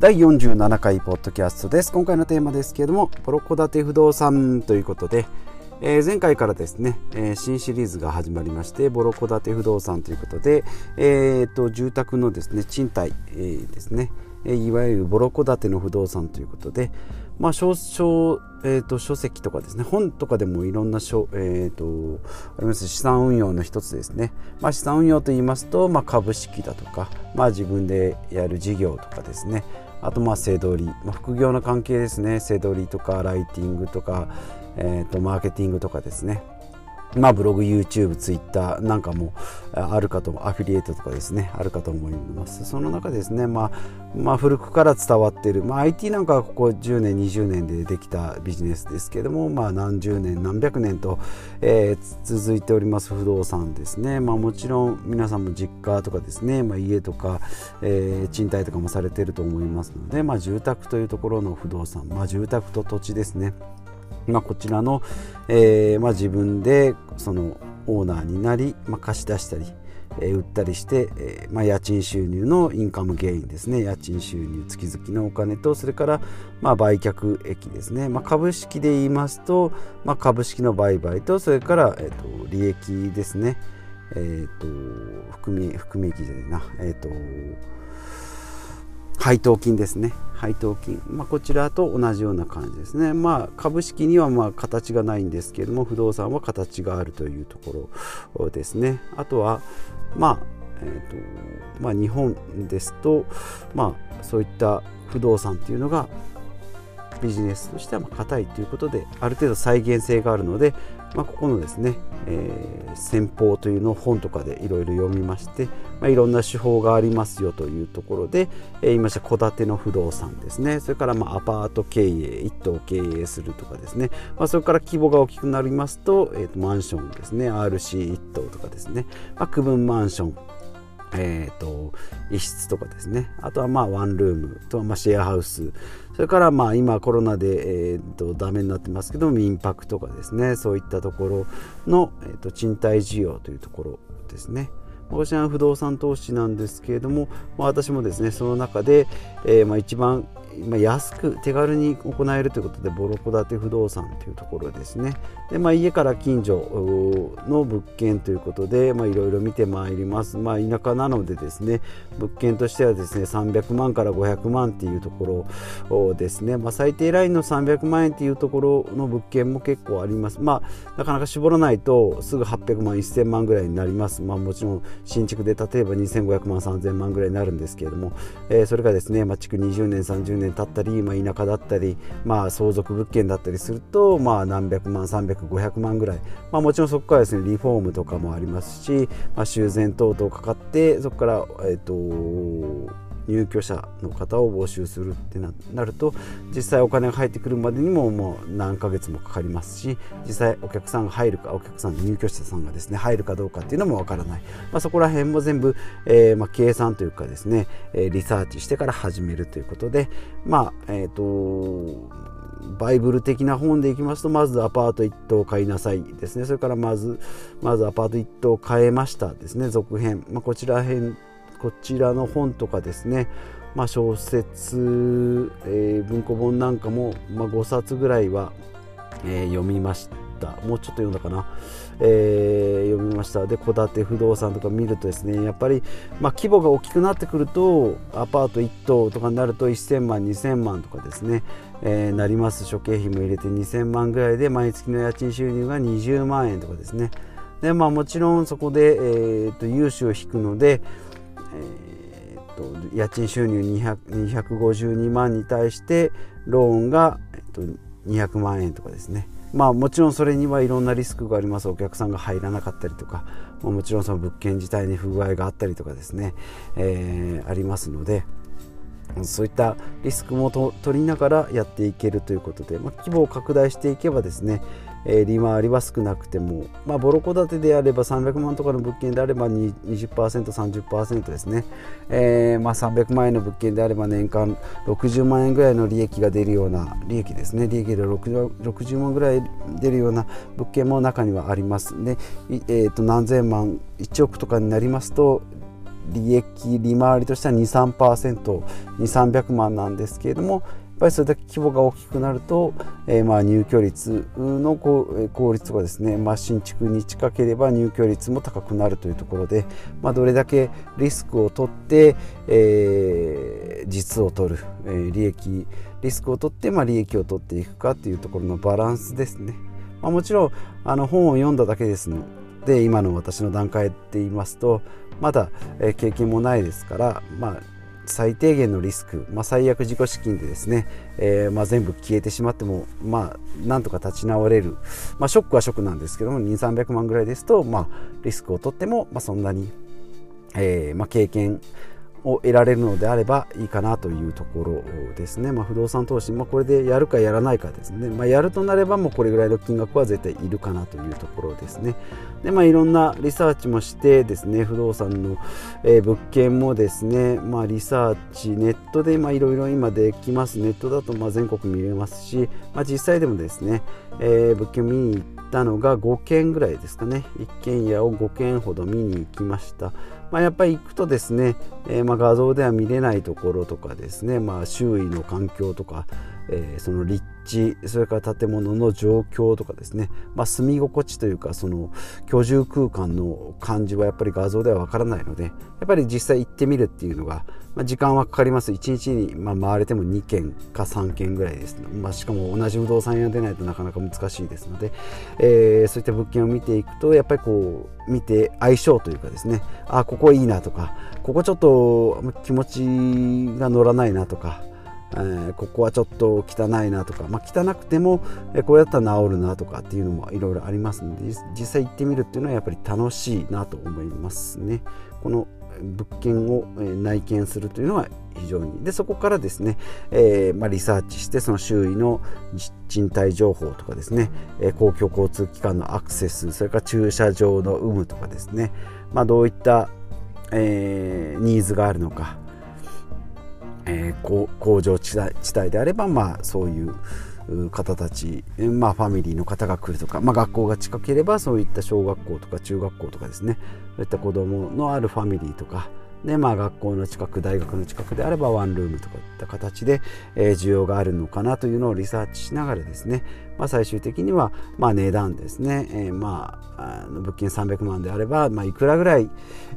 第47回ポッドキャストです。今回のテーマですけれどもボロ戸建て不動産ということで、えー、前回からですね、えー、新シリーズが始まりましてボロ戸建て不動産ということで、えーと、住宅のですね賃貸、えー、ですねいわゆるボロ戸建ての不動産ということで、まあ、書書,、えーと、書籍とかですね本とかでもいろんな書、えーと、あります。資産運用の一つですね、まあ、資産運用といいますと、まあ、株式だとか、まあ、自分でやる事業とかですね。あとまあ背取り、まあ、副業の関係ですね。背取りとかライティングとか、えー、とマーケティングとかですね。まあ、ブログ、YouTube、Twitter なんかもあるかとアフィリエイトとかですねあるかと思います。その中ですね、まあ、まあ古くから伝わっている、まあ、IT なんかはここ10年20年でできたビジネスですけども、まあ、何十年何百年と、えー、続いております不動産ですね、まあ、もちろん皆さんも実家とかですね、まあ、家とか、えー、賃貸とかもされていると思いますので、まあ、住宅というところの不動産、まあ、住宅と土地ですね。まあ、こちらの、えーまあ、自分でそのオーナーになり、まあ、貸し出したり、えー、売ったりして、えーまあ、家賃収入のインカムゲインですね。家賃収入月々のお金とそれから、まあ、売却益ですね、まあ、株式で言いますと、まあ、株式の売買とそれから、えーと、利益ですね。えっ、ー、と含み含み益じゃないな。えっ、ー、と配当金ですね。配当金、まあ、こちらと同じような感じですね、まあ、株式にはま形がないんですけれども不動産は形があるというところですね。あとはまあえーとまあ、日本ですと、まあ、そういった不動産っていうのがビジネスとしては硬いということである程度再現性があるので、まあ、ここのですね、えー、先方というのを本とかでいろいろ読みまして、まあ、いろんな手法がありますよというところで、えー、言いました戸建ての不動産ですね。それからまあアパート経営一棟経営するとかですね、まあ、それから規模が大きくなりますと,、えー、とマンションですね。RC 一棟とかですね、まあ、区分マンションえーと、一室とかですね。あとはまあワンルーム。とまシェアハウス。それからまあ今コロナで、えーと、ダメになってますけど民泊とかですね。そういったところの、えーと賃貸需要というところですね。私は不動産投資なんですけれども、ま、私もですねその中で、え、まあ一番まあ、安く手軽に行えるということでボロ戸建て不動産というところですね。で、まあ、家から近所の物件ということでいろいろ見てまいります、まあ、田舎なのでですね物件としてはですね300万から500万っていうところですね、まあ、最低ラインの300万円っていうところの物件も結構あります。まあなかなか絞らないとすぐ800万1000万ぐらいになります。まあもちろん新築で例えば2500万3000万ぐらいになるんですけれども、えー、それがですね、まあ、築20年30年経ったり、まあ、田舎だったり、まあ、相続物件だったりすると、まあ、何百万300500万ぐらい、まあ、もちろんそこからですねリフォームとかもありますし、まあ、修繕等々かかってそこから、えっ、ー、と入居者の方を募集するってなると実際お金が入ってくるまでにももう何ヶ月もかかりますし実際お客さんが入るかお客さん入居者さんがですね入るかどうかっていうのもわからない、まあ、そこら辺も全部、えー、まあ、計算というかですね、えリサーチしてから始めるということでまあえっ、ー、とバイブル的な本でいきますとまずアパート1棟買いなさいですね。それからまずまずアパート1棟買えましたですね。続編、まあ、こちら辺こちらの本とかですね、まあ、小説、えー、文庫本なんかも、まあ、5冊ぐらいは、えー、読みました。もうちょっと読んだかな、えー、読みました。で戸建て不動産とか見るとですねやっぱり、まあ、規模が大きくなってくるとアパート1棟とかになると1000万2000万とかですね、えー、なります。諸経費も入れて2000万ぐらいで毎月の家賃収入が20万円とかですね。でまあ、もちろんそこで、えーと融資を引くので、え、っと家賃収入252万に対してローンが、えっと、200万円とかですね。まあもちろんそれにはいろんなリスクがあります。お客さんが入らなかったりとか。もちろんその物件自体に不具合があったりとかですね、えー、ありますので。そういったリスクも取りながらやっていけるということで、まあ、規模を拡大していけばですね、え、利回りは少なくても、まあ、ボロ戸建てであれば300万とかの物件であれば20%、30%ですね、えー、まあ、300万円の物件であれば年間60万円ぐらいの利益が出るような利益ですね。利益で 60, 60万ぐらい出るような物件も中にはあります。で、えー、と何千万1億とかになりますと利益利回りとしては 23%2300 万なんですけれどもっぱりそれだけ規模が大きくなると、えー、まあ入居率の効率がですね、まあ、新築に近ければ入居率も高くなるというところで、まあ、どれだけリスクを取って、えー、実を取る、えー、利益リスクを取って、まあ、利益を取っていくかというところのバランスですね。まあ、もちろんあの本を読んだだけですので今の私の段階で言いますとまだ、え経験もないですから、まあ最低限のリスク、まあ、最悪自己資金でですね、えー、まあ、全部消えてしまっても、まあ、なんとか立ち直れる、まあ、ショックはショックなんですけども2300万ぐらいですと、まあ、リスクを取っても、まあ、そんなに、えーまあ、経験を得られるのであればいいかなというところですね、まあ、不動産投資、まあ、これでやるかやらないかですね、まあ、やるとなればもうこれぐらいの金額は絶対いるかなというところですね。で、まあ、いろんなリサーチもしてですね不動産の、えー、物件もですね、まあ、リサーチネットでまいろいろ今できます。ネットだとまあ全国見れますし、まあ、実際でもですね、えー、物件見に行ったのが5件ぐらいですかね。一軒家を5件ほど見に行きました。まあ、やっぱり行くとですね、えー、まあ画像では見れないところとかですね、まあ、周囲の環境とか、えー、その立地それから建物の状況とかですね、まあ、住み心地というかその居住空間の感じはやっぱり画像ではわからないのでやっぱり実際行ってみるっていうのが、まあ、時間はかかります。1日にま回れても2軒か3軒ぐらいです、ね、まあ、しかも同じ不動産屋でないとなかなか難しいですので、えー、そういった物件を見ていくとやっぱりこう見て相性というかですね。あここいいなとかここちょっと気持ちが乗らないなとかえー、ここはちょっと汚いなとか、まあ、汚くても、えー、こうやったら治るなとかっていうのもいろいろありますので実際行ってみるっていうのはやっぱり楽しいなと思いますね。この物件を内見するというのは非常に。でそこからですね、えー、まあ、リサーチしてその周囲の賃貸情報とかですね、え公共交通機関のアクセスそれから駐車場の有無とかですね、まあ、どういった、えー、ニーズがあるのかえー、工場地帯地帯であれば、まあ、そういう方たち、まあ、ファミリーの方が来るとか、まあ、学校が近ければそういった小学校とか中学校とかですね。そういった子どものあるファミリーとかで、まあ、学校の近く大学の近くであればワンルームとかいった形で、えー、需要があるのかなというのをリサーチしながらですね、まあ、最終的には、まあ、値段ですね、えー、まああの物件300万であれば、まあ、いくらぐらい、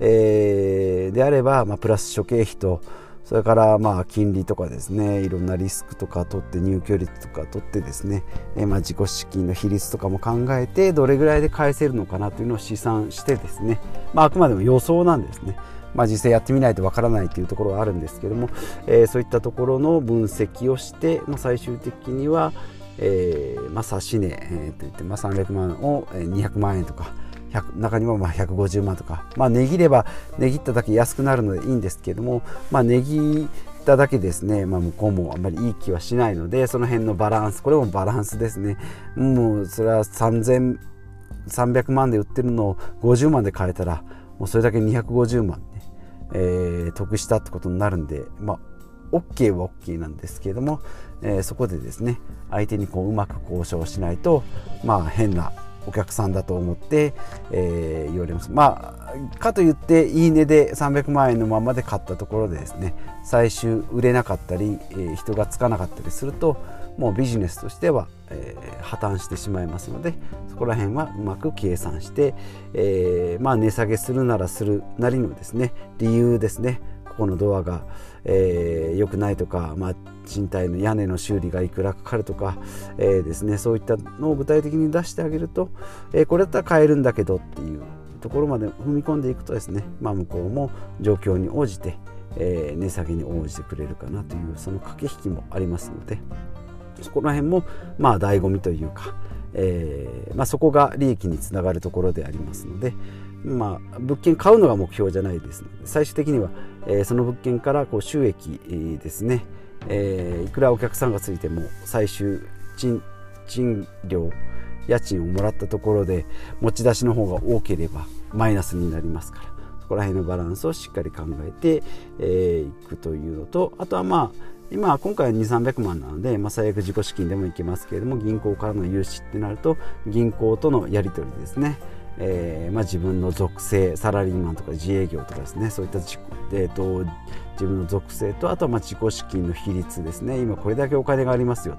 えー、であれば、まあ、プラス諸経費とそれからまあ金利とかですねいろんなリスクとか取って入居率とか取ってですね、えまあ自己資金の比率とかも考えてどれぐらいで返せるのかなというのを試算してですね、まあ、あくまでも予想なんですね。まあ、実際やってみないとわからないというところはあるんですけども、えー、そういったところの分析をして、まあ、最終的には、えーまあ、指値、えー、といって、まあ、300万を200万円とか中にもまあ150万とか、まあ、値切れば値切っただけ安くなるのでいいんですけども、まあ、値切っただけですね、まあ、向こうもあんまりいい気はしないのでその辺のバランスこれもバランスですね。もうそれは300300万で売ってるのを50万で買えたらもうそれだけ250万ね、えー、得したってことになるんでまあ OK は OK なんですけれども、えー、そこでですね相手にこううまく交渉しないとまあ変なお客さんだと思って、えー、言われます。まあ、かといっていい値で300万円のままで買ったところでですね最終売れなかったり、えー、人がつかなかったりするともうビジネスとしては、えー、破綻してしまいますのでそこら辺はうまく計算して、え、まあ、値下げするならするなりのですね理由ですねここのドアがえー、くないとか、まあ、賃貸の屋根の修理がいくらかかるとか、えー、ですね、そういったのを具体的に出してあげると、えー、これだったら買えるんだけどっていうところまで踏み込んでいくとですね、まあ、向こうも状況に応じて、え値下げに応じてくれるかなというその駆け引きもありますのでそこら辺もまあ醍醐味というか、えまあ、そこが利益につながるところでありますので、まあ、物件買うのが目標じゃないですので最終的には、えー、その物件からこう収益、ですね、えー、いくらお客さんがついても最終賃賃料家賃をもらったところで持ち出しの方が多ければマイナスになりますから。そこら辺のバランスをしっかり考えてい、えー、くというのとあとはまあ今今回は2300万なので、まあ、最悪自己資金でもいけますけれども銀行からの融資ってなると銀行とのやり取りですね。えー、まあ、自分の属性サラリーマンとか自営業とかですねそういった自,、えーと、自分の属性とあとはま自己資金の比率ですね。今これだけお金がありますよ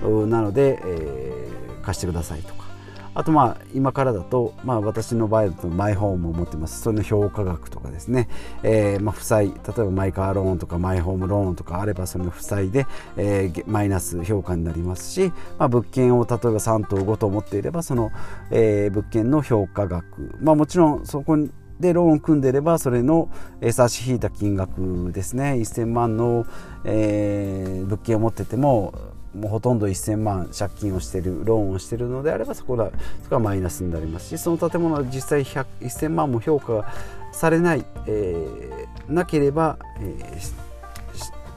と。なので、えー、貸してくださいとか。あとまあ今からだと、まあ、私の場合だとマイホームを持ってます。その評価額とかですね、えー、まあ負債例えばマイカーローンとかマイホームローンとかあればその負債で、えー、マイナス評価になりますし、まあ、物件を例えば3棟5棟持っていればその、えー、物件の評価額、まあ、もちろんそこにでローンを組んでいればそれの差し引いた金額ですね。1000万の、えー、物件を持っててももうほとんど1000万借金をしているローンをしているのであればそこはそこはマイナスになりますしその建物は実際1000万も評価されない、えー、なければ、えー、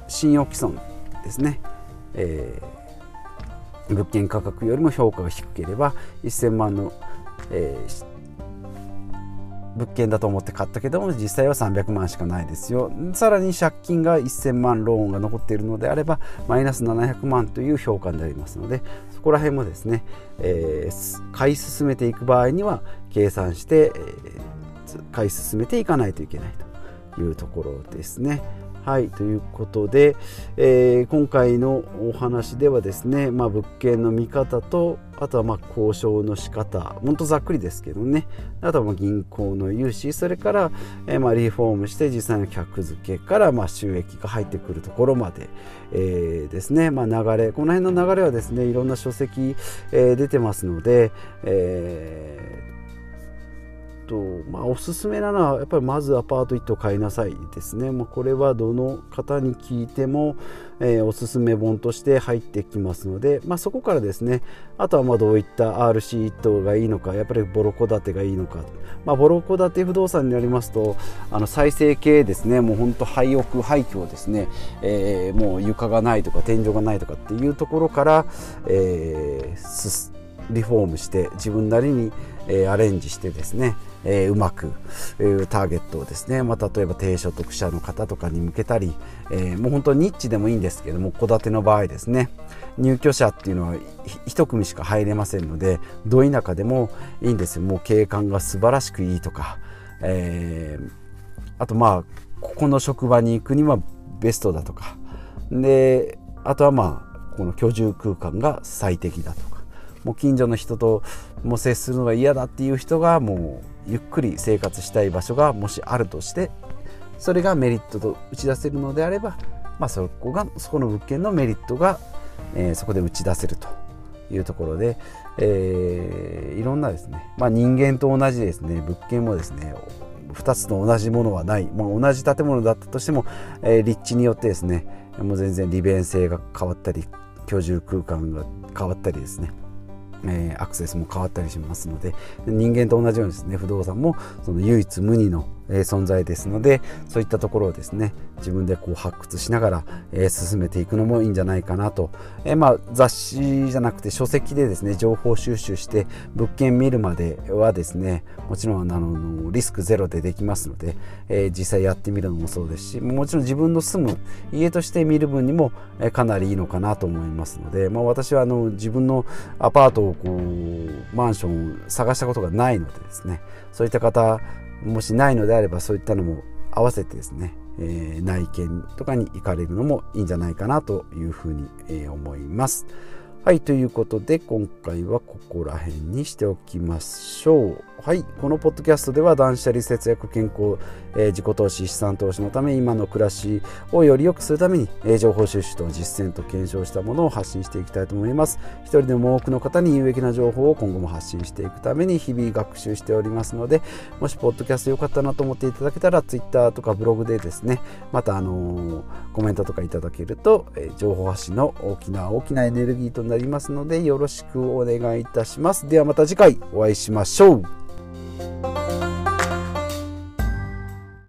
信用毀損ですね、えー、物件価格よりも評価が低ければ1000万の、えー、物件だと思って買ったけども実際は300万しかないですよさらに借金が1000万ローンが残っているのであればマイナス700万という評価になりますのでそこら辺もですね、えー、買い進めていく場合には計算して、えー、買い進めていかないといけないというところですね。はいということで、えー、今回のお話ではですね、まあ、物件の見方とあとはま交渉の仕方ほんとざっくりですけどね。あとはま銀行の融資それから、えー、まリフォームして実際の客付けからま収益が入ってくるところまで、えー、ですね、まあ、流れこの辺の流れはですねいろんな書籍、えー、出てますので、えーとまあ、おすすめなのはやっぱりまずアパート1棟買いなさいですね、まあ、これはどの方に聞いても、えー、おすすめ本として入ってきますので、まあ、そこからですねあとはまどういった RC1 棟がいいのかやっぱりボロ戸建てがいいのか、まあ、ボロ戸建て不動産になりますとあの再生系ですねもう本当廃屋廃墟ですね、えー、もう床がないとか天井がないとかっていうところから、えー、リフォームして自分なりに、え、アレンジしてですねえー、うまく、えー、ターゲットをですね、まあ、例えば低所得者の方とかに向けたり、えー、もう本当にニッチでもいいんですけども戸建ての場合ですね入居者っていうのは1組しか入れませんのでど田舎でもいいんですよ。もう景観が素晴らしくいいとか、え、あとまあここの職場に行くにはベストだとかであとはまあこの居住空間が最適だとかもう近所の人とも接するのが嫌だっていう人がもうゆっくり生活したい場所がもしあるとしてそれがメリットと打ち出せるのであれば、まあ、そこがそこの物件のメリットが、えー、そこで打ち出せるというところで、えー、いろんなですね、まあ、人間と同じですね物件もですね2つの同じものはない、まあ、同じ建物だったとしても、えー、立地によってですねもう全然利便性が変わったり居住空間が変わったりですねえー、アクセスも変わったりしますので人間と同じようにですね不動産もその唯一無二のえ存在ですのでそういったところをですね自分でこう発掘しながら、え進めていくのもいいんじゃないかなと、えまあ、雑誌じゃなくて書籍でですね情報収集して物件見るまではですねもちろんあのリスクゼロでできますので、え実際やってみるのもそうですしもちろん自分の住む家として見る分にも、えかなりいいのかなと思いますので、まあ、私はあの自分のアパートをこうマンションを探したことがないのでですねそういった方もしないのであればそういったのも合わせてですね、えー、内見とかに行かれるのもいいんじゃないかなというふうに、えー、思います。はい、ということで今回はここら辺にしておきましょう。はい、このポッドキャストでは断捨離節約健康、えー、自己投資資産投資のため今の暮らしをより良くするために、えー、情報収集と実践と検証したものを発信していきたいと思います。一人でも多くの方に有益な情報を今後も発信していくために日々学習しておりますのでもしポッドキャスト良かったなと思っていただけたら Twitter とかブログでですねまたあのー、コメントとかいただけると、え、情報発信の大きな大きなエネルギーとなりますのでよろしくお願いいたします。ではまた次回お会いしましょう。Bye.